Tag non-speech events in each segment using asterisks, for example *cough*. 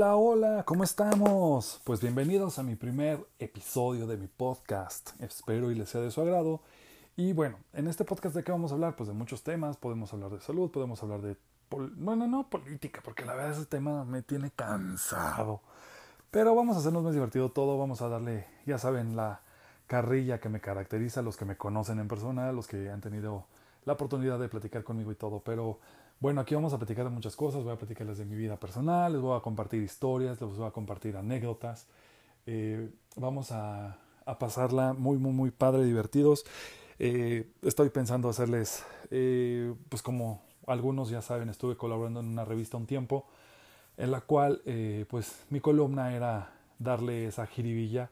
Hola, hola, ¿cómo estamos? Pues bienvenidos a mi primer episodio de mi podcast. Espero y les sea de su agrado. Y bueno, en este podcast de qué vamos a hablar? Pues de muchos temas. Podemos hablar de salud, podemos hablar de... Bueno, no política, porque la verdad ese tema me tiene cansado. Pero vamos a hacernos más divertido todo. Vamos a darle, ya saben, la carrilla que me caracteriza, los que me conocen en persona, los que han tenido la oportunidad de platicar conmigo y todo. Pero bueno, aquí vamos a platicar de muchas cosas, voy a platicarles de mi vida personal, les voy a compartir historias, les voy a compartir anécdotas. Eh, vamos a, pasarla muy, muy, muy padre, divertidos. Eh, estoy pensando hacerles, eh, pues como algunos ya saben, estuve colaborando en una revista un tiempo, en la cual, pues mi columna era darle esa jiribilla,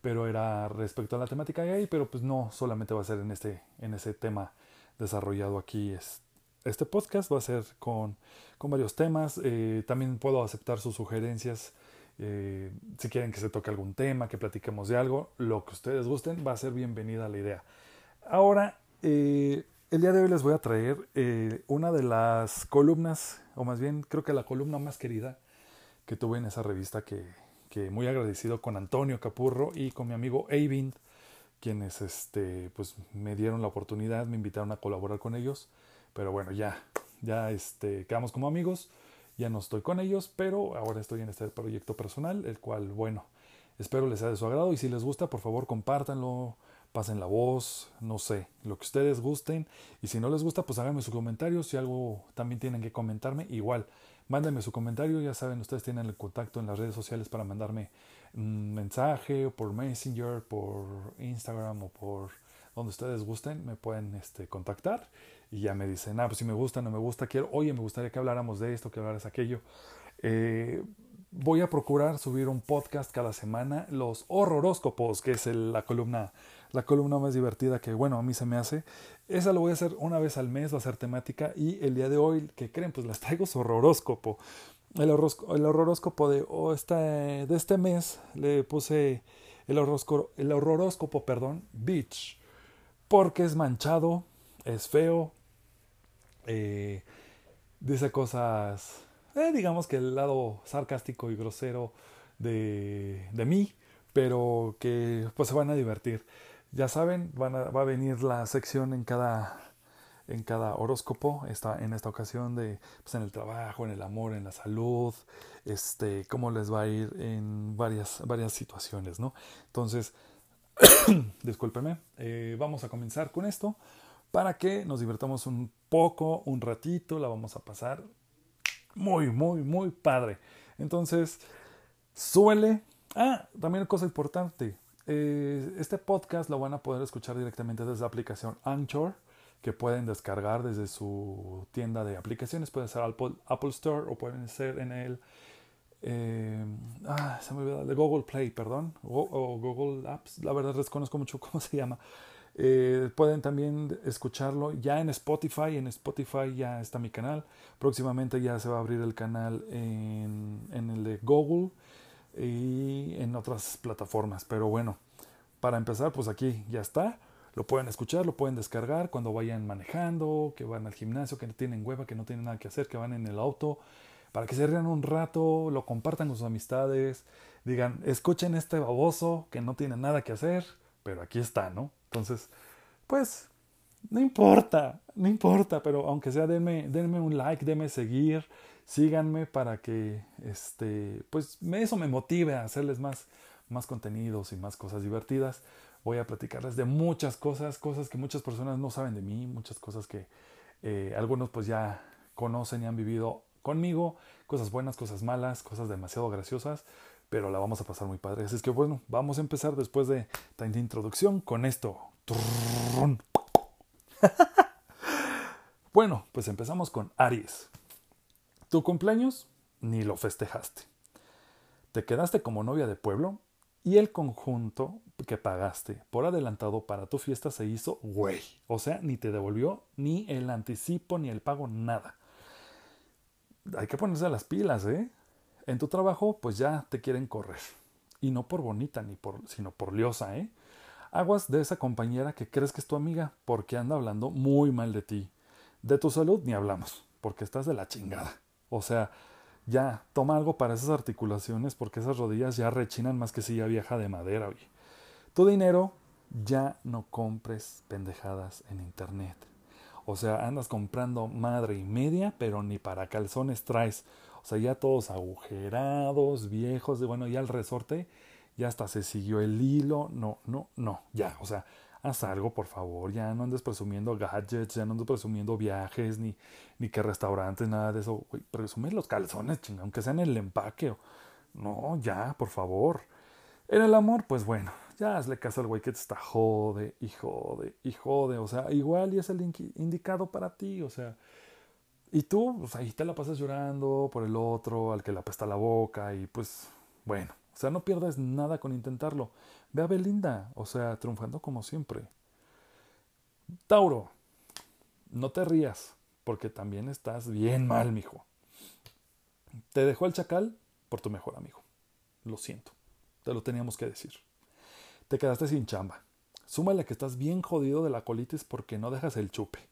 pero era respecto a la temática gay, pero pues no solamente va a ser en, este, en ese tema desarrollado aquí. Este, este podcast va a ser con, con varios temas. Eh, también puedo aceptar sus sugerencias. Eh, si quieren que se toque algún tema, que platiquemos de algo, lo que ustedes gusten, va a ser bienvenida la idea. Ahora, eh, el día de hoy les voy a traer una de las columnas, o más bien creo que la columna más querida que tuve en esa revista, que, que muy agradecido con Antonio Capurro y con mi amigo Eivind, quienes este, pues, me dieron la oportunidad, me invitaron a colaborar con ellos. Pero bueno, ya, ya este, quedamos como amigos, ya no estoy con ellos, pero ahora estoy en este proyecto personal, el cual, bueno, espero les sea de su agrado y si les gusta, por favor, compártanlo, pasen la voz, no sé, lo que ustedes gusten. Y si no les gusta, pues háganme su comentario. Si algo también tienen que comentarme, igual, mándenme su comentario. Ya saben, ustedes tienen el contacto en las redes sociales para mandarme un mensaje, por Messenger, por Instagram o por donde ustedes gusten, me pueden este, contactar y ya me dicen, ah, pues si me gusta, no me gusta, quiero, oye, me gustaría que habláramos de esto, que hablaras aquello. Eh, voy a procurar subir un podcast cada semana, los horroróscopos, que es la columna la columna más divertida que, bueno, a mí se me hace. Esa lo voy a hacer una vez al mes, va a ser temática. Y el día de hoy, ¿qué creen? Pues las traigo su. El, el de, de este mes le puse el horroróscopo, el perdón, Beach porque es manchado, es feo, eh, dice cosas, eh, digamos que el lado sarcástico y grosero de, de, mí, pero que pues se van a divertir. Ya saben, van a, va a venir la sección en cada en cada horóscopo, está en esta ocasión de pues en el trabajo, en el amor, en la salud, este, cómo les va a ir en varias, varias situaciones, ¿no? Entonces, *coughs* discúlpeme, eh, vamos a comenzar con esto para que nos divertamos un poco, un ratito, la vamos a pasar muy, muy, muy padre. Entonces, suele... Ah, también cosa importante. Eh, este podcast lo van a poder escuchar directamente desde la aplicación Anchor, que pueden descargar desde su tienda de aplicaciones. Puede ser Apple, Apple Store o pueden ser en el eh, ah, se me olvidó, de Google Play, perdón, o, Google Apps, la verdad desconozco mucho *laughs* cómo se llama. Eh, pueden también escucharlo ya en Spotify, en Spotify ya está mi canal, próximamente ya se va a abrir el canal en, en el de Google y en otras plataformas, pero bueno, para empezar, pues aquí ya está. Lo pueden escuchar, lo pueden descargar cuando vayan manejando, que van al gimnasio, que no tienen hueva, que no tienen nada que hacer, que van en el auto, para que se rían un rato, lo compartan con sus amistades, digan, escuchen este baboso que no tiene nada que hacer, pero aquí está, ¿no? Entonces, pues, no importa, no importa, pero aunque sea, denme, denme un like, denme seguir, síganme para que, este, pues, eso me motive a hacerles más, más contenidos y más cosas divertidas. Voy a platicarles de muchas cosas, cosas que muchas personas no saben de mí, muchas cosas que eh, algunos pues ya conocen y han vivido conmigo, cosas buenas, cosas malas, cosas demasiado graciosas, pero la vamos a pasar muy padre. Así es que bueno, vamos a empezar después de tanta introducción con esto. bueno, pues empezamos con Aries. Tu cumpleaños ni lo festejaste. Te quedaste como novia de pueblo y el conjunto que pagaste por adelantado para tu fiesta se hizo güey. O sea, ni te devolvió ni el anticipo ni el pago, nada hay que ponerse las pilas, ¿eh? En tu trabajo, pues ya te quieren correr. Y no por bonita, ni por, sino por liosa, ¿eh? Aguas de esa compañera que crees que es tu amiga, porque anda hablando muy mal de ti. De tu salud ni hablamos, porque estás de la chingada. O sea, ya, toma algo para esas articulaciones porque esas rodillas ya rechinan más que silla vieja de madera, oye. Tu dinero, ya no compres pendejadas en internet. O sea, andas comprando madre y media, pero ni para calzones traes. O sea, ya todos agujerados, viejos, de bueno, ya el resorte, ya hasta se siguió el hilo. No, no, no, ya, o sea, haz algo, por favor. Ya no andes presumiendo gadgets, ya no andes presumiendo viajes, ni, ni que restaurantes, nada de eso. Güey, presume los calzones, chinga, aunque sean el empaque. No, ya, por favor. En el amor, pues bueno, ya hazle caso al güey que te está jode y jode y jode. O sea, igual y es el indicado para ti, o sea. Y tú, pues ahí te la pasas llorando por el otro, al que le apesta la boca, y pues, bueno, o sea, no pierdas nada con intentarlo. Ve a Belinda, o sea, triunfando como siempre. Tauro, no te rías, porque también estás bien mal, mijo. Te dejó el chacal por tu mejor amigo. Lo siento, te lo teníamos que decir. Te quedaste sin chamba. Súmale que estás bien jodido de la colitis porque no dejas el chupe.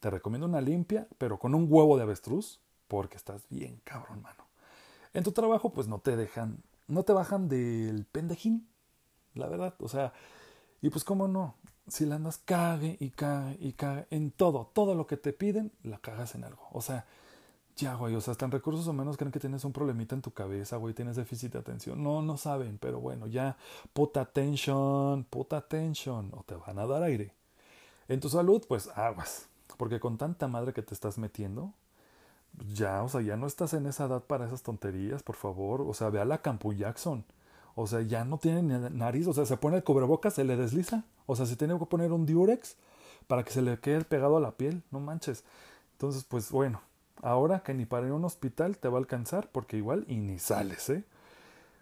Te recomiendo una limpia, pero con un huevo de avestruz, porque estás bien cabrón, mano. En tu trabajo, pues no te dejan, no te bajan del pendejín la verdad. O sea, y pues cómo no, si la andas cague y cague y cague en todo, todo lo que te piden, la cagas en algo. O sea, ya, güey, o sea, en recursos humanos creen que tienes un problemita en tu cabeza, güey, tienes déficit de atención. No, no saben, pero bueno, ya, puta atención, puta atención, o te van a dar aire. En tu salud, pues aguas, porque con tanta madre que te estás metiendo, ya, o sea, ya no estás en esa edad para esas tonterías, por favor. O sea, ve a la Campu Jackson. O sea, ya no tiene nariz. O sea, se pone el cubrebocas, se le desliza. O sea, se tiene que poner un diurex para que se le quede pegado a la piel. No manches. Entonces, pues bueno, ahora que ni para ir a un hospital te va a alcanzar, porque igual y ni sales, ¿eh?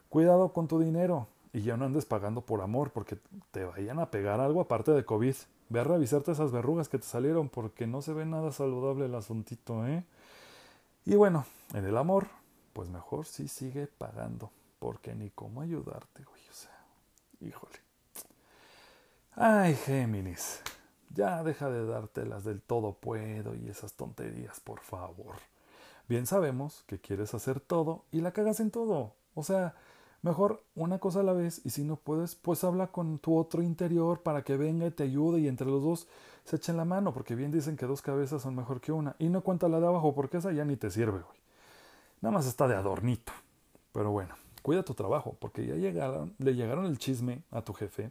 Cuidado con tu dinero y ya no andes pagando por amor, porque te vayan a pegar algo aparte de COVID. Ve a revisarte esas verrugas que te salieron, porque no se ve nada saludable el asuntito, ¿eh? Y bueno, en el amor, pues mejor sí sigue pagando porque ni cómo ayudarte, güey. O sea, híjole. Ay, Géminis, ya deja de darte las del todo puedo y esas tonterías, por favor. Bien sabemos que quieres hacer todo y la cagas en todo. O sea, mejor una cosa a la vez y si no puedes, pues habla con tu otro interior para que venga y te ayude y entre los dos se echen la mano, porque bien dicen que dos cabezas son mejor que una. Y no cuenta la de abajo, porque esa ya ni te sirve, güey. Nada más está de adornito. Pero bueno, cuida tu trabajo, porque ya llegaron, le llegaron el chisme a tu jefe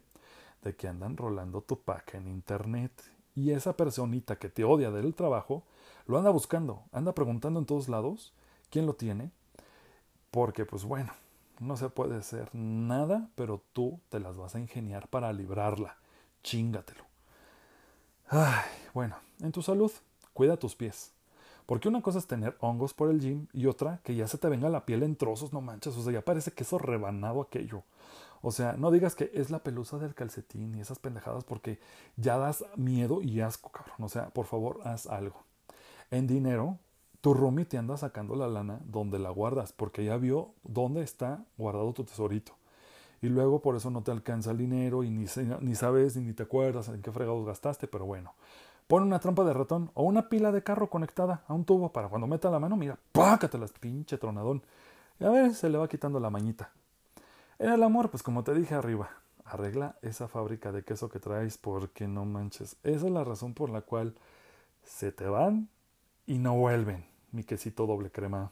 de que andan rolando tu pack en internet. Y esa personita que te odia del trabajo lo anda buscando, anda preguntando en todos lados quién lo tiene. Porque, pues bueno, no se puede hacer nada, pero tú te las vas a ingeniar para librarla. Chingatelo. Ay, bueno, en tu salud, cuida tus pies. Porque una cosa es tener hongos por el gym y otra que ya se te venga la piel en trozos, no manches, o sea, ya parece queso rebanado aquello. O sea, no digas que es la pelusa del calcetín y esas pendejadas porque ya das miedo y asco, cabrón. O sea, por favor, haz algo. En dinero, tu roomie te anda sacando la lana donde la guardas porque ya vio dónde está guardado tu tesorito. Y luego por eso no te alcanza el dinero y ni, ni sabes ni te acuerdas en qué fregados gastaste, pero bueno. Pon una trampa de ratón o una pila de carro conectada a un tubo para cuando meta la mano, mira, las pinche tronadón. Y a ver, se le va quitando la mañita. En el amor, pues como te dije arriba, arregla esa fábrica de queso que traes porque no manches. Esa es la razón por la cual se te van y no vuelven, mi quesito doble crema.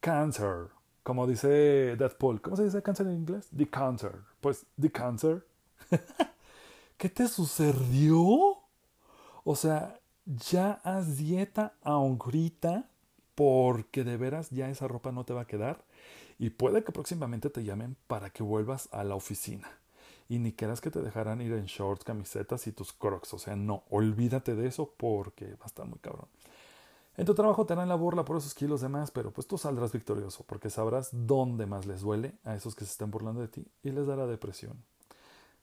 Cancer, como dice Deadpool. ¿Cómo se dice cáncer en inglés? The cancer. Pues, the cancer. *laughs* ¿Qué te sucedió? O sea, ya haz dieta ahorita porque de veras ya esa ropa no te va a quedar y puede que próximamente te llamen para que vuelvas a la oficina. Y ni quieras que te dejaran ir en shorts, camisetas y tus crocs. O sea, no, olvídate de eso porque va a estar muy cabrón. En tu trabajo te harán la burla por esos kilos de más, pero pues tú saldrás victorioso porque sabrás dónde más les duele a esos que se están burlando de ti y les dará depresión.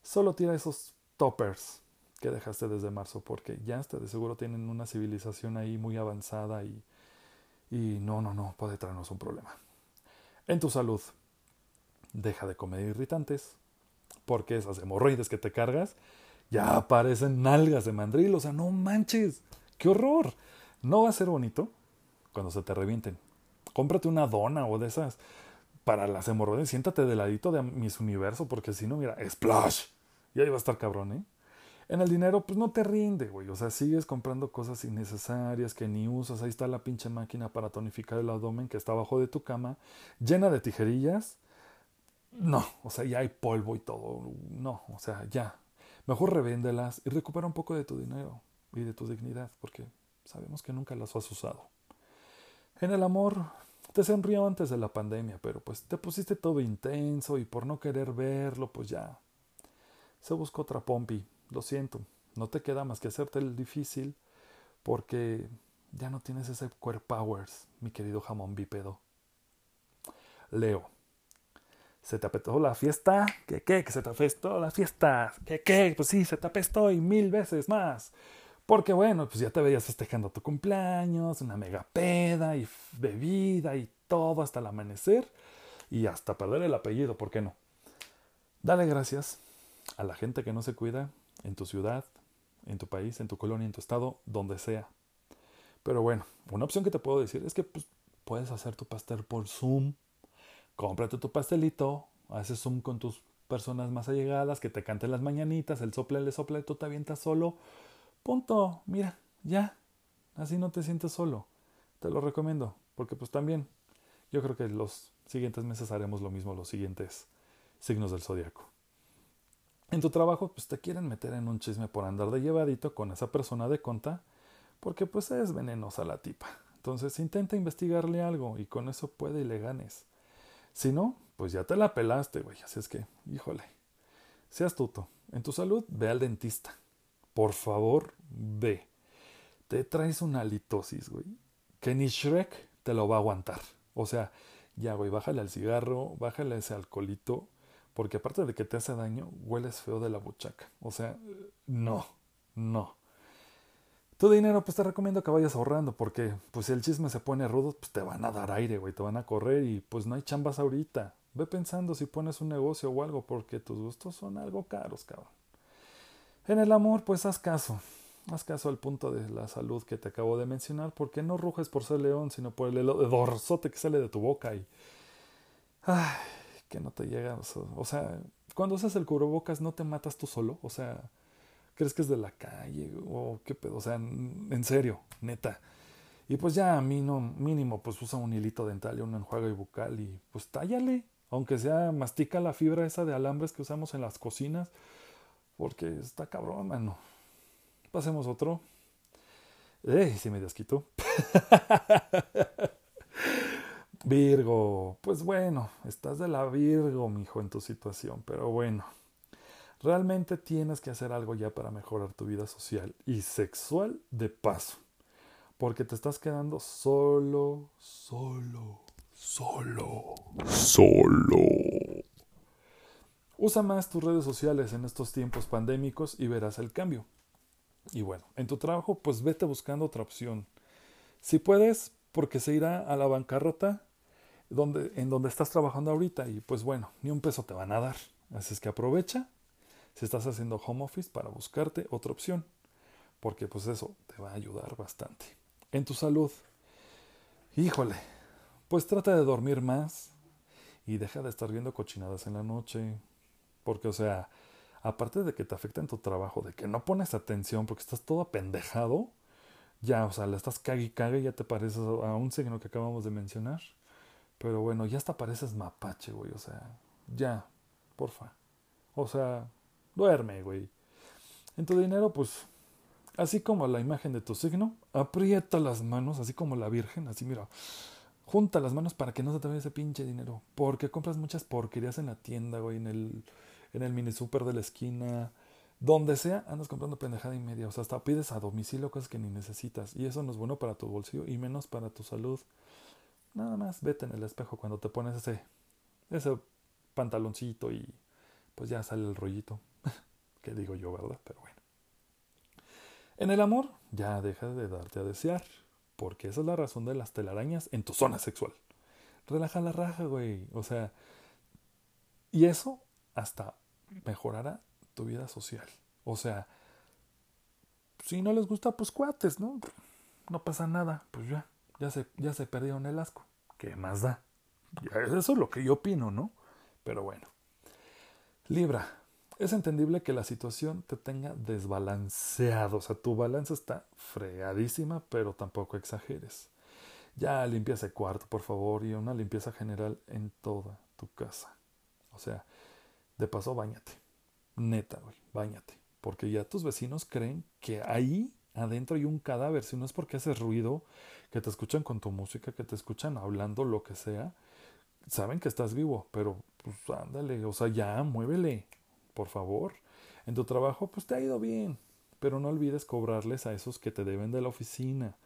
Solo tira esos toppers que dejaste desde marzo, porque ya hasta de seguro tienen una civilización ahí muy avanzada y, y no, no, no, puede traernos un problema. En tu salud, deja de comer irritantes, porque esas hemorroides que te cargas ya aparecen nalgas de mandril, o sea, no manches, qué horror. No va a ser bonito cuando se te revienten. cómprate una dona o de esas para las hemorroides. Siéntate de ladito de Miss Universo, porque si no, mira, splash. Y ahí va a estar cabrón, ¿eh? En el dinero, pues no te rinde, güey. O sea, sigues comprando cosas innecesarias que ni usas. Ahí está la pinche máquina para tonificar el abdomen que está abajo de tu cama, llena de tijerillas. No, o sea, ya hay polvo y todo. No, o sea, ya. Mejor revéndelas y recupera un poco de tu dinero y de tu dignidad, porque sabemos que nunca las has usado. En el amor, te sonrió antes de la pandemia, pero pues te pusiste todo intenso y por no querer verlo, pues ya. Se buscó otra pompi lo siento, no te queda más que hacerte el difícil porque ya no tienes ese core powers, mi querido jamón bípedo. Leo. ¿Se te apestó la fiesta? ¿Qué, qué? ¿Que se te apestó la fiesta? ¿Qué, qué? Pues sí, se te apestó y mil veces más. Porque bueno, pues ya te veías festejando tu cumpleaños, una mega peda y bebida y todo hasta el amanecer y hasta perder el apellido, ¿por qué no? Dale gracias a la gente que no se cuida en tu ciudad, en tu país, en tu colonia, en tu estado, donde sea. Pero bueno, una opción que te puedo decir es que pues, puedes hacer tu pastel por Zoom. Cómprate tu pastelito, haces Zoom con tus personas más allegadas, que te canten las mañanitas, el sople le sopla tú te avientas solo. Punto, mira, ya. Así no te sientes solo. Te lo recomiendo, porque pues también yo creo que los siguientes meses haremos lo mismo, los siguientes signos del zodiaco en tu trabajo pues te quieren meter en un chisme por andar de llevadito con esa persona de conta porque pues es venenosa la tipa. Entonces intenta investigarle algo y con eso puede y le ganes. Si no, pues ya te la pelaste, güey. Así es que, híjole, sé astuto. En tu salud, ve al dentista. Por favor, ve. Te traes una litosis, güey. Que ni Shrek te lo va a aguantar. O sea, ya, güey, bájale al cigarro, bájale ese alcoholito porque aparte de que te hace daño, hueles feo de la buchaca. O sea, no, no. Tu dinero, pues te recomiendo que vayas ahorrando, porque pues si el chisme se pone rudo, pues te van a dar aire, güey, te van a correr y pues no hay chambas ahorita. Ve pensando si pones un negocio o algo, porque tus gustos son algo caros, cabrón. En el amor, pues haz caso. Haz caso al punto de la salud que te acabo de mencionar, porque no ruges por ser león, sino por el dorsote que sale de tu boca y... Ay, que no te llega. O sea, cuando haces el cubrebocas no te matas tú solo. O sea, ¿crees que es de la calle? O qué pedo. O sea, en serio, neta. Y pues ya a mí no, mínimo, pues usa un hilito dental y un enjuague bucal y pues tállale. Aunque sea, mastica la fibra esa de alambres que usamos en las cocinas. Porque está cabrón, mano. Pasemos otro. ¡Ey! Si me desquito. *laughs* Virgo, pues bueno, estás de la Virgo, mijo, en tu situación, pero bueno, realmente tienes que hacer algo ya para mejorar tu vida social y sexual de paso, porque te estás quedando solo, solo, solo, solo. Usa más tus redes sociales en estos tiempos pandémicos y verás el cambio. Y bueno, en tu trabajo, pues vete buscando otra opción. Si puedes, porque se irá a la bancarrota donde, en donde estás trabajando ahorita y pues bueno, ni un peso te van a dar. Así es que aprovecha si estás haciendo home office para buscarte otra opción, porque pues eso te va a ayudar bastante. En tu salud, híjole, pues trata de dormir más y deja de estar viendo cochinadas en la noche, porque o sea, aparte de que te afecta en tu trabajo, de que no pones atención porque estás todo apendejado, ya, o sea, le estás cague y cague, ya te pareces a un signo que acabamos de mencionar. Pero bueno, ya hasta pareces mapache, güey. O sea, ya, porfa. O sea, duerme, güey. En tu dinero, pues, así como la imagen de tu signo, aprieta las manos, así como la Virgen, así mira. Junta las manos para que no se te vaya ese pinche dinero. Porque compras muchas porquerías en la tienda, güey, en el, en el mini super de la esquina. Donde sea, andas comprando pendejada y media. O sea, hasta pides a domicilio cosas que ni necesitas. Y eso no es bueno para tu bolsillo y menos para tu salud. Nada más vete en el espejo cuando te pones ese, ese pantaloncito y pues ya sale el rollito. *laughs* que digo yo, ¿verdad? Pero bueno. En el amor, ya deja de darte a desear. Porque esa es la razón de las telarañas en tu zona sexual. Relaja la raja, güey. O sea, y eso hasta mejorará tu vida social. O sea, si no les gusta, pues cuates, ¿no? No pasa nada, pues ya ya se, ya se perdieron el asco. ¿qué más da? Eso es lo que yo opino, ¿no? Pero bueno. Libra, es entendible que la situación te tenga desbalanceado, o sea, tu balanza está fregadísima, pero tampoco exageres. Ya limpia ese cuarto, por favor, y una limpieza general en toda tu casa. O sea, de paso, bañate. Neta, güey, bañate. Porque ya tus vecinos creen que ahí adentro hay un cadáver. Si no es porque haces ruido, que te escuchan con tu música, que te escuchan hablando, lo que sea, saben que estás vivo, pero pues ándale, o sea, ya muévele, por favor. En tu trabajo, pues te ha ido bien, pero no olvides cobrarles a esos que te deben de la oficina,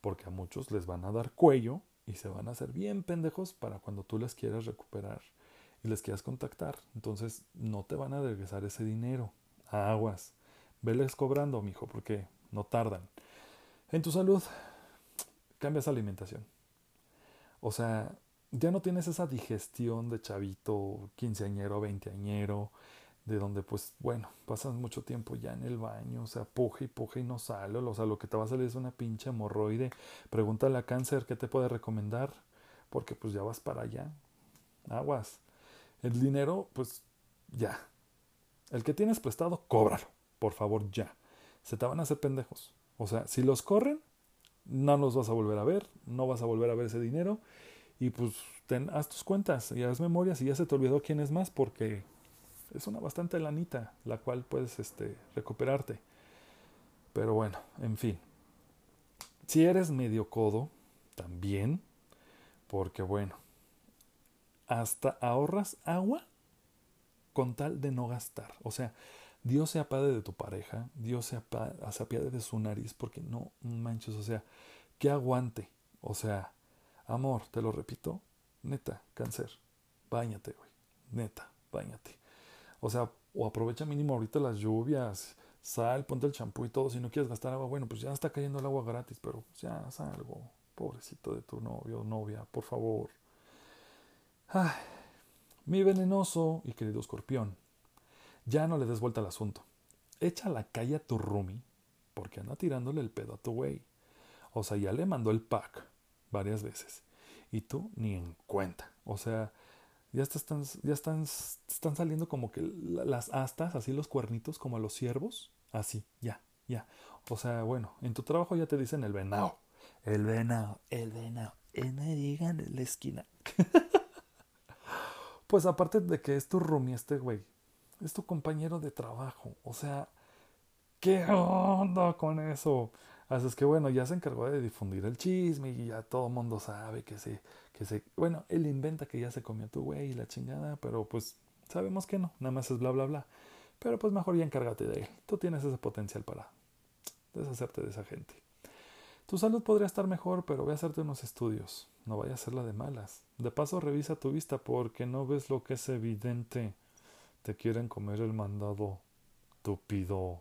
porque a muchos les van a dar cuello y se van a hacer bien pendejos para cuando tú les quieras recuperar y les quieras contactar. Entonces, no te van a regresar ese dinero. Aguas. Veles cobrando, mijo, porque no tardan. En tu salud, cambias alimentación. O sea, ya no tienes esa digestión de chavito, quinceañero, veinteañero, de donde pues bueno, pasas mucho tiempo ya en el baño, o sea, puja y puja y no sale, o sea, lo que te va a salir es una pinche hemorroide. Pregúntale a cáncer qué te puede recomendar, porque pues ya vas para allá. Aguas. El dinero, pues ya. El que tienes prestado, cóbralo, por favor, ya. Se te van a hacer pendejos. O sea, si los corren, no los vas a volver a ver, no vas a volver a ver ese dinero y pues haz tus cuentas y haz memorias y ya se te olvidó quién es más porque es una bastante lanita la cual puedes este, recuperarte. Pero bueno, en fin. Si eres medio codo, también, porque bueno, hasta ahorras agua con tal de no gastar. O sea, Dios se apiade de tu pareja, Dios se apiade de su nariz, porque no manches, o sea, que aguante. O sea, amor, te lo repito, neta, cáncer, bañate, güey, neta, bañate. O sea, o aprovecha mínimo ahorita las lluvias, sal, ponte el champú y todo. Si no quieres gastar agua, bueno, pues ya está cayendo el agua gratis, pero ya haz algo, pobrecito de tu novio o novia, por favor. Ay, mi venenoso y querido escorpión, ya no le des vuelta al asunto. Echa la calle a tu roomie porque anda tirándole el pedo a tu güey. O sea, ya le mandó el pack varias veces y tú ni en cuenta. O sea, ya, están, ya están, están saliendo como que las astas, así los cuernitos como a los ciervos. Así, ya, ya. O sea, bueno, en tu trabajo ya te dicen el venado. El venado, el venado. Y me digan en la esquina. *laughs* pues aparte de que es tu roomie este güey, es tu compañero de trabajo. O sea, ¿qué onda con eso? Así es que bueno, ya se encargó de difundir el chisme y ya todo el mundo sabe que se, que se, bueno, él inventa que ya se comió tu güey y la chingada, pero pues sabemos que no, nada más es bla bla bla. Pero pues mejor ya encárgate de él. Tú tienes ese potencial para deshacerte de esa gente. Tu salud podría estar mejor, pero ve a hacerte unos estudios. No vaya a ser la de malas. De paso, revisa tu vista porque no ves lo que es evidente. Te quieren comer el mandado. Tupido.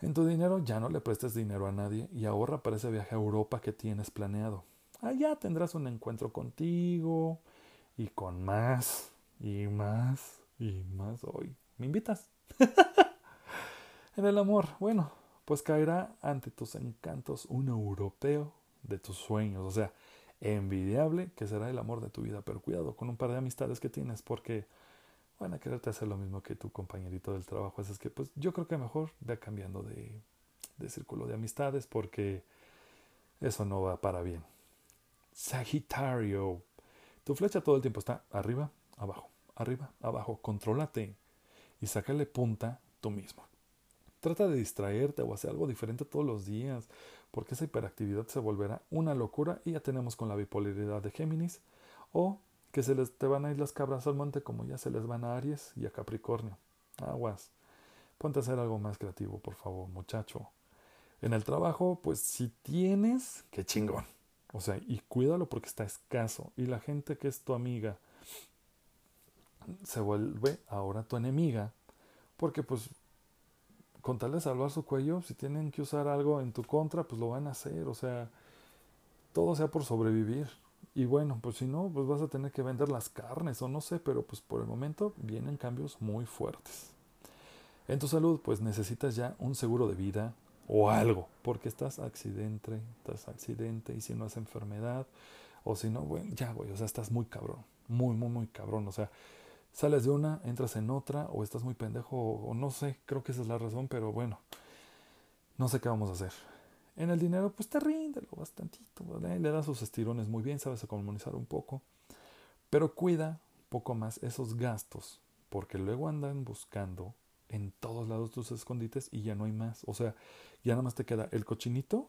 En tu dinero ya no le prestes dinero a nadie y ahorra para ese viaje a Europa que tienes planeado. Allá tendrás un encuentro contigo y con más y más y más hoy. ¿Me invitas? *laughs* en el amor, bueno, pues caerá ante tus encantos un europeo de tus sueños. O sea, envidiable que será el amor de tu vida, pero cuidado con un par de amistades que tienes porque van a quererte hacer lo mismo que tu compañerito del trabajo. Así es que pues yo creo que mejor ve cambiando de, de círculo de amistades porque eso no va para bien. Sagitario. Tu flecha todo el tiempo está arriba, abajo, arriba, abajo. Contrólate y sácale punta tú mismo. Trata de distraerte o hacer algo diferente todos los días, porque esa hiperactividad se volverá una locura y ya tenemos con la bipolaridad de Géminis o que se les te van a ir las cabras al monte como ya se les van a Aries y a Capricornio. Aguas. Ponte a hacer algo más creativo, por favor, muchacho. En el trabajo, pues si tienes, qué chingón. O sea, y cuídalo porque está escaso. Y la gente que es tu amiga se vuelve ahora tu enemiga. Porque pues con tal de salvar su cuello, si tienen que usar algo en tu contra, pues lo van a hacer. O sea, todo sea por sobrevivir. Y bueno, pues si no, pues vas a tener que vender las carnes o no sé, pero pues por el momento vienen cambios muy fuertes. En tu salud, pues necesitas ya un seguro de vida o algo, porque estás accidente, estás accidente y si no es enfermedad O si no, bueno, ya, güey, o sea, estás muy cabrón. Muy, muy, muy cabrón. O sea, sales de una, entras en otra, o estás muy pendejo, o, no sé, creo que esa es la razón, pero bueno, no sé qué vamos a hacer. En el dinero, pues te ríndelo bastantito, le das sus estirones muy bien, sabes comunizar un poco, pero cuida un poco más esos gastos, porque luego andan buscando en todos lados tus escondites y ya no hay más. O sea, ya nada más te queda el cochinito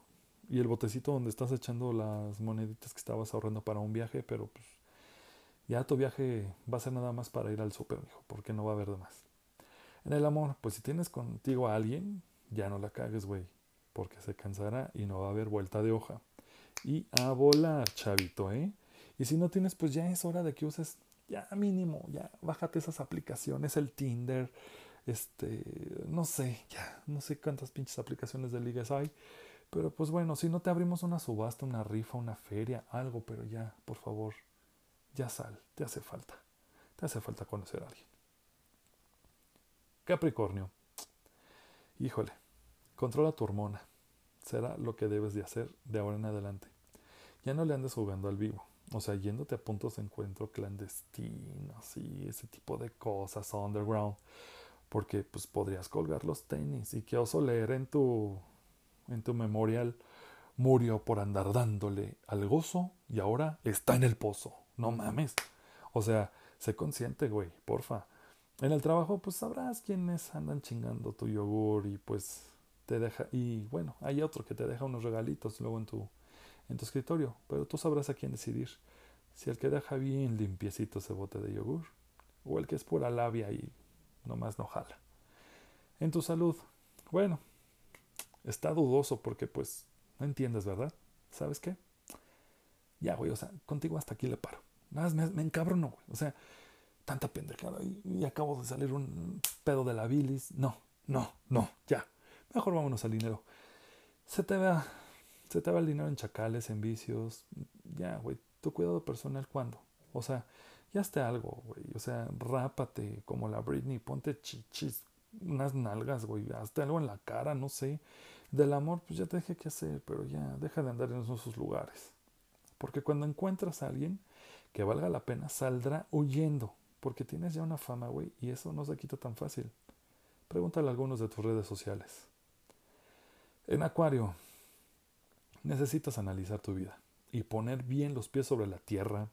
y el botecito donde estás echando las moneditas que estabas ahorrando para un viaje, pero pues ya tu viaje va a ser nada más para ir al súper, hijo, porque no va a haber de más. En el amor, pues si tienes contigo a alguien, ya no la cagues, güey, porque se cansará y no va a haber vuelta de hoja. Y a volar, chavito, ¿eh? Y si no tienes, pues ya es hora de que uses, ya mínimo, ya bájate esas aplicaciones, el Tinder, este, no sé, ya, no sé cuántas pinches aplicaciones de ligas hay. Pero pues bueno, si no te abrimos una subasta, una rifa, una feria, algo, pero ya, por favor, ya sal, te hace falta. Te hace falta conocer a alguien. Capricornio. Híjole, controla tu hormona. Será lo que debes de hacer de ahora en adelante. Ya no le andes jugando al vivo. O sea, yéndote a puntos de encuentro clandestinos y ese tipo de cosas underground. Porque pues podrías colgar los tenis y que oso leer en tu, en tu memorial murió por andar dándole al gozo y ahora está en el pozo. No mames. O sea, sé consciente, güey, porfa. En el trabajo, pues sabrás quiénes andan chingando tu yogur y pues te deja. Y bueno, hay otro que te deja unos regalitos luego en tu, en tu escritorio, pero tú sabrás a quién decidir. Si el que deja bien limpiecito ese bote de yogur, o el que es pura labia y nomás no jala. En tu salud, bueno, está dudoso porque pues no entiendes, ¿verdad? ¿Sabes qué? Ya, güey, o sea, contigo hasta aquí le paro. Nada más me, me encabrono, güey. O sea, tanta pendejada y, acabo de salir un pedo de la bilis. No, no, no, ya. Mejor vámonos al dinero. Se te va, se te va el dinero en chacales, en vicios. Ya, güey, tu cuidado personal, ¿cuándo? O sea, ya esté algo, güey. O sea, rápate como la Britney, ponte chichis, unas nalgas, güey. Hazte algo en la cara, no sé. Del amor, pues ya te dejé que hacer, pero ya, deja de andar en esos lugares. Porque cuando encuentras a alguien que valga la pena, saldrá huyendo. Porque tienes ya una fama, güey, y eso no se quita tan fácil. Pregúntale a algunos de tus redes sociales. En Acuario, necesitas analizar tu vida y poner bien los pies sobre la tierra,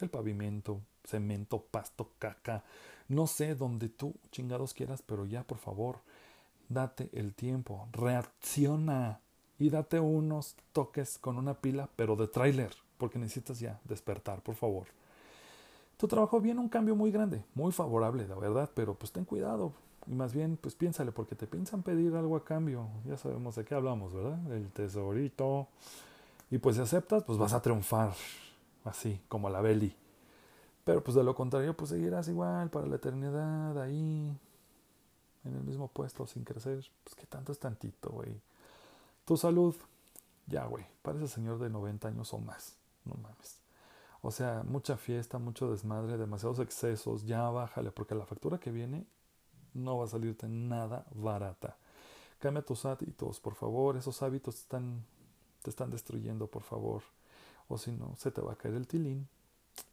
el pavimento, cemento, pasto, caca, no sé dónde tú chingados quieras, pero ya por favor, date el tiempo, reacciona y date unos toques con una pila, pero de tráiler, porque necesitas ya despertar, por favor. Tu trabajo viene un cambio muy grande, muy favorable, la verdad, pero pues ten cuidado. Y más bien, pues piénsale, porque te piensan pedir algo a cambio. Ya sabemos de qué hablamos, ¿verdad? El tesorito. Y pues si aceptas, pues vas a triunfar. Así, como la Belly. Pero pues de lo contrario, pues seguirás igual para la eternidad ahí, en el mismo puesto, sin crecer. Pues que tanto es tantito, güey. Tu salud, ya, güey, parece señor de 90 años o más. No mames. O sea, mucha fiesta, mucho desmadre, demasiados excesos, ya bájale, porque la factura que viene no va a salirte nada barata. Cambia tus hábitos, por favor, esos hábitos están, te están destruyendo, por favor. O si no, se te va a caer el tilín,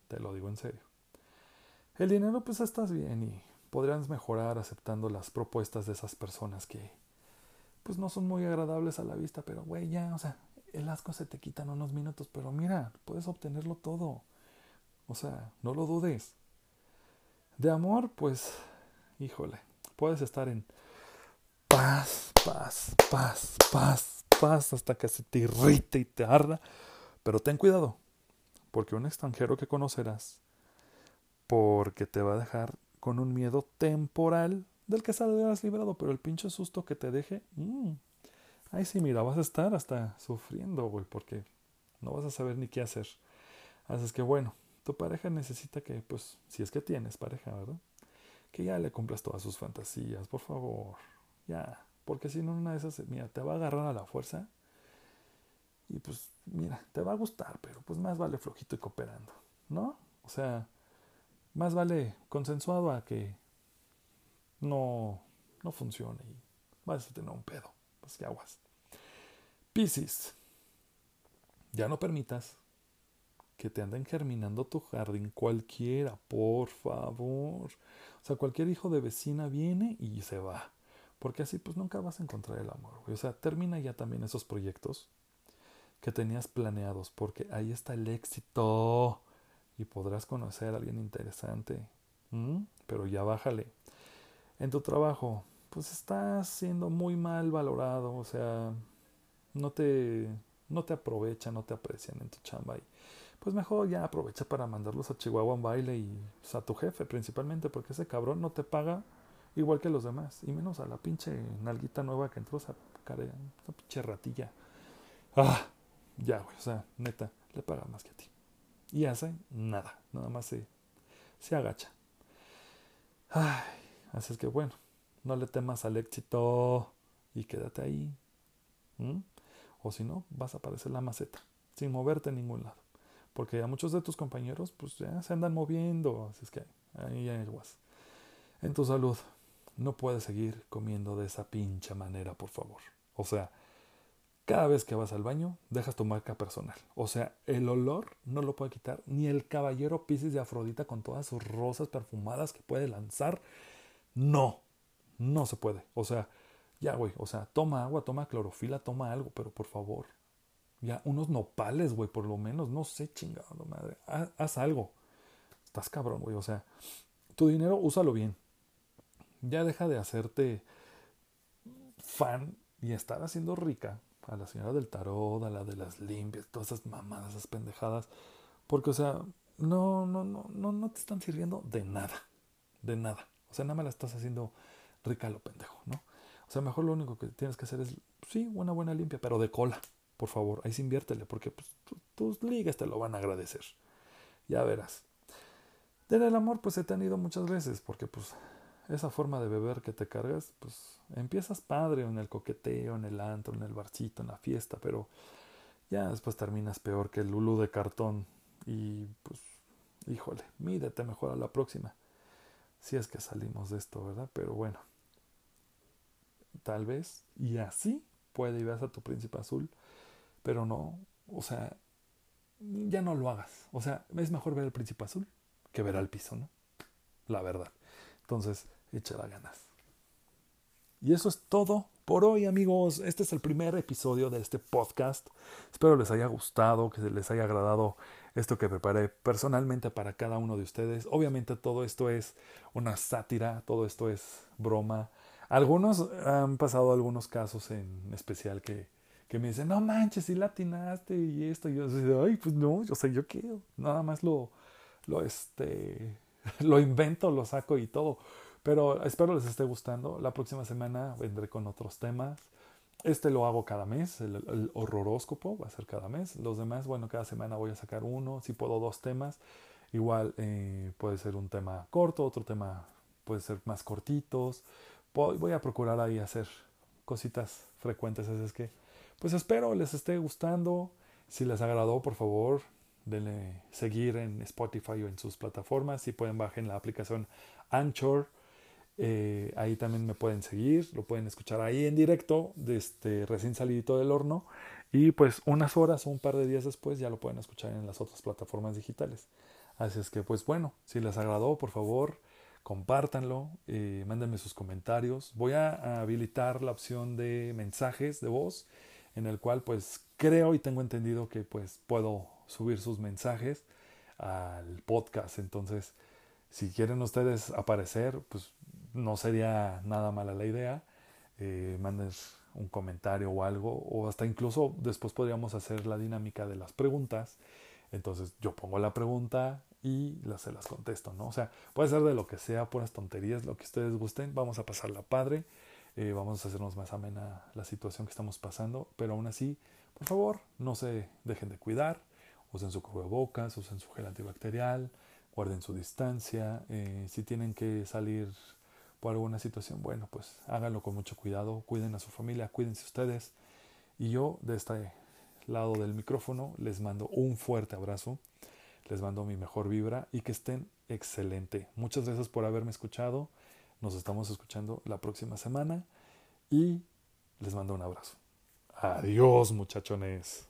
te lo digo en serio. El dinero, pues estás bien y podrías mejorar aceptando las propuestas de esas personas que, pues no son muy agradables a la vista, pero güey, ya, o sea, el asco se te quita en unos minutos, pero mira, puedes obtenerlo todo. O sea, no lo dudes. De amor, pues, híjole, puedes estar en paz, paz, paz, paz, paz, hasta que se te irrite y te arda. Pero ten cuidado, porque un extranjero que conocerás, porque te va a dejar con un miedo temporal del que saldrás librado, pero el pinche susto que te deje, mmm, Ay, sí, mira, vas a estar hasta sufriendo, güey, porque no vas a saber ni qué hacer. Así es que bueno, tu pareja necesita que, pues, si es que tienes pareja, ¿verdad? Que ya le cumplas todas sus fantasías, por favor. Ya, porque si no, una de esas, mira, te va a agarrar a la fuerza. Y pues, mira, te va a gustar, pero pues más vale flojito y cooperando, ¿no? O sea, más vale consensuado a que no, no funcione y vas a tener un pedo. Pues que aguas. Piscis, ya no permitas que te anden germinando tu jardín cualquiera, por favor. O sea, cualquier hijo de vecina viene y se va. Porque así pues nunca vas a encontrar el amor. O sea, termina ya también esos proyectos que tenías planeados, porque ahí está el éxito y podrás conocer a alguien interesante. Pero ya bájale. En tu trabajo, pues estás siendo muy mal valorado, o sea, no te, no te aprovechan, no te aprecian en tu chamba. Y pues mejor ya aprovecha para mandarlos a Chihuahua en baile y pues, a tu jefe principalmente, porque ese cabrón no te paga igual que los demás, y menos a la pinche nalguita nueva que entró esa, cara, esa pinche ratilla. Ah, ya, güey, o sea, neta, le paga más que a ti. Y hace nada, nada más se, se agacha. Ay, así es que bueno, no le temas al éxito y quédate ahí. O si no, vas a aparecer la maceta, sin moverte en ningún lado. Porque a muchos de tus compañeros, pues ya se andan moviendo. Así es que ahí ya vas. En tu salud, no puedes seguir comiendo de esa pincha manera, por favor. O sea, cada vez que vas al baño, dejas tu marca personal. O sea, el olor no lo puede quitar ni el caballero Pisces de Afrodita con todas sus rosas perfumadas que puede lanzar. No, no se puede. O sea, ya, güey, o sea, toma agua, toma clorofila, toma algo, pero por favor, ya, unos nopales, güey, por lo menos, no sé, chingado, madre, haz, algo. Estás cabrón, güey, o sea, tu dinero úsalo bien. Ya deja de hacerte fan y estar haciendo rica a la señora del tarot, a la de las limpias, todas esas mamadas, esas pendejadas, porque, o sea, no, no, no, no, no te están sirviendo de nada, de nada. O sea, nada más la estás haciendo rica lo pendejo, ¿no? O sea, mejor lo único que tienes que hacer es, sí, una buena limpia, pero de cola, por favor, ahí sí inviértele, porque pues, tus ligas te lo van a agradecer. Ya verás. En el amor, pues se te han ido muchas veces, porque pues esa forma de beber que te cargas, pues empiezas padre en el coqueteo, en el antro, en el barcito, en la fiesta, pero ya después terminas peor que el lulu de cartón y pues, híjole, mídete mejor a la próxima. Si es que salimos de esto, ¿verdad? Pero bueno tal vez, y así puede ir a tu príncipe azul, pero no, o sea, ya no lo hagas. O sea, es mejor ver al príncipe azul que ver al piso, ¿no? La verdad. Entonces, échala ganas. Y eso es todo por hoy, amigos. Este es el primer episodio de este podcast. Espero les haya gustado, que les haya agradado esto que preparé personalmente para cada uno de ustedes. Obviamente todo esto es una sátira, todo esto es broma. Algunos han pasado algunos casos en especial que, que me dicen, no manches, si latinaste y esto. Y yo digo, ay, pues no, yo sé, yo qué, nada más lo, lo, este, *laughs* lo invento, lo saco y todo. Pero espero les esté gustando. La próxima semana vendré con otros temas. Este lo hago cada mes, el, horroróscopo va a ser cada mes. Los demás, bueno, cada semana voy a sacar uno, si puedo dos temas. Igual eh, puede ser un tema corto, otro tema puede ser más cortitos voy a procurar ahí hacer cositas frecuentes. Así es que, pues espero les esté gustando. Si les agradó, por favor, denle seguir en Spotify o en sus plataformas. Si pueden, bajen la aplicación Anchor. Eh, ahí también me pueden seguir, lo pueden escuchar ahí en directo, desde este, recién salidito del horno. Y pues unas horas o un par de días después ya lo pueden escuchar en las otras plataformas digitales. Así es que pues bueno, si les agradó, por favor, compártanlo, eh, mándenme sus comentarios. Voy a habilitar la opción de mensajes de voz, en el cual pues creo y tengo entendido que pues puedo subir sus mensajes al podcast. Entonces, si quieren ustedes aparecer, pues no sería nada mala la idea. Eh, manden un comentario o algo, o hasta incluso después podríamos hacer la dinámica de las preguntas. Entonces yo pongo la pregunta, y se las contesto, ¿no? O sea, puede ser de lo que sea, puras tonterías, lo que ustedes gusten, vamos a pasarla padre, eh, vamos a hacernos más amena la situación que estamos pasando, pero aún así, por favor, no se dejen de cuidar, usen su cubrebocas, usen su gel antibacterial, guarden su distancia, eh, si tienen que salir por alguna situación, bueno, pues háganlo con mucho cuidado, cuiden a su familia, cuídense ustedes, y yo de este lado del micrófono les mando un fuerte abrazo. Les mando mi mejor vibra y que estén excelente. Muchas gracias por haberme escuchado. Nos estamos escuchando la próxima semana y les mando un abrazo. Adiós muchachones.